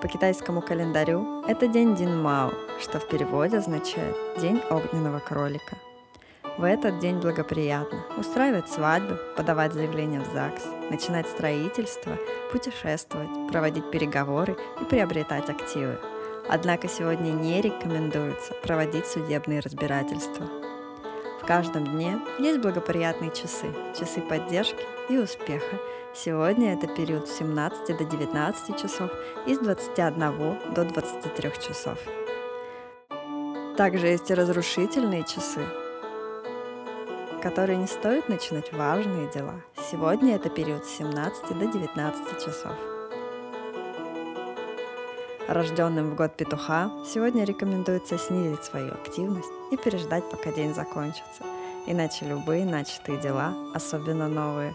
По китайскому календарю это день Дин Мао, что в переводе означает «день огненного кролика». В этот день благоприятно устраивать свадьбы, подавать заявления в ЗАГС, начинать строительство, путешествовать, проводить переговоры и приобретать активы. Однако сегодня не рекомендуется проводить судебные разбирательства. В каждом дне есть благоприятные часы, часы поддержки и успеха, Сегодня это период с 17 до 19 часов и с 21 до 23 часов. Также есть и разрушительные часы, которые не стоит начинать важные дела. Сегодня это период с 17 до 19 часов. Рожденным в год петуха сегодня рекомендуется снизить свою активность и переждать, пока день закончится. Иначе любые начатые дела, особенно новые,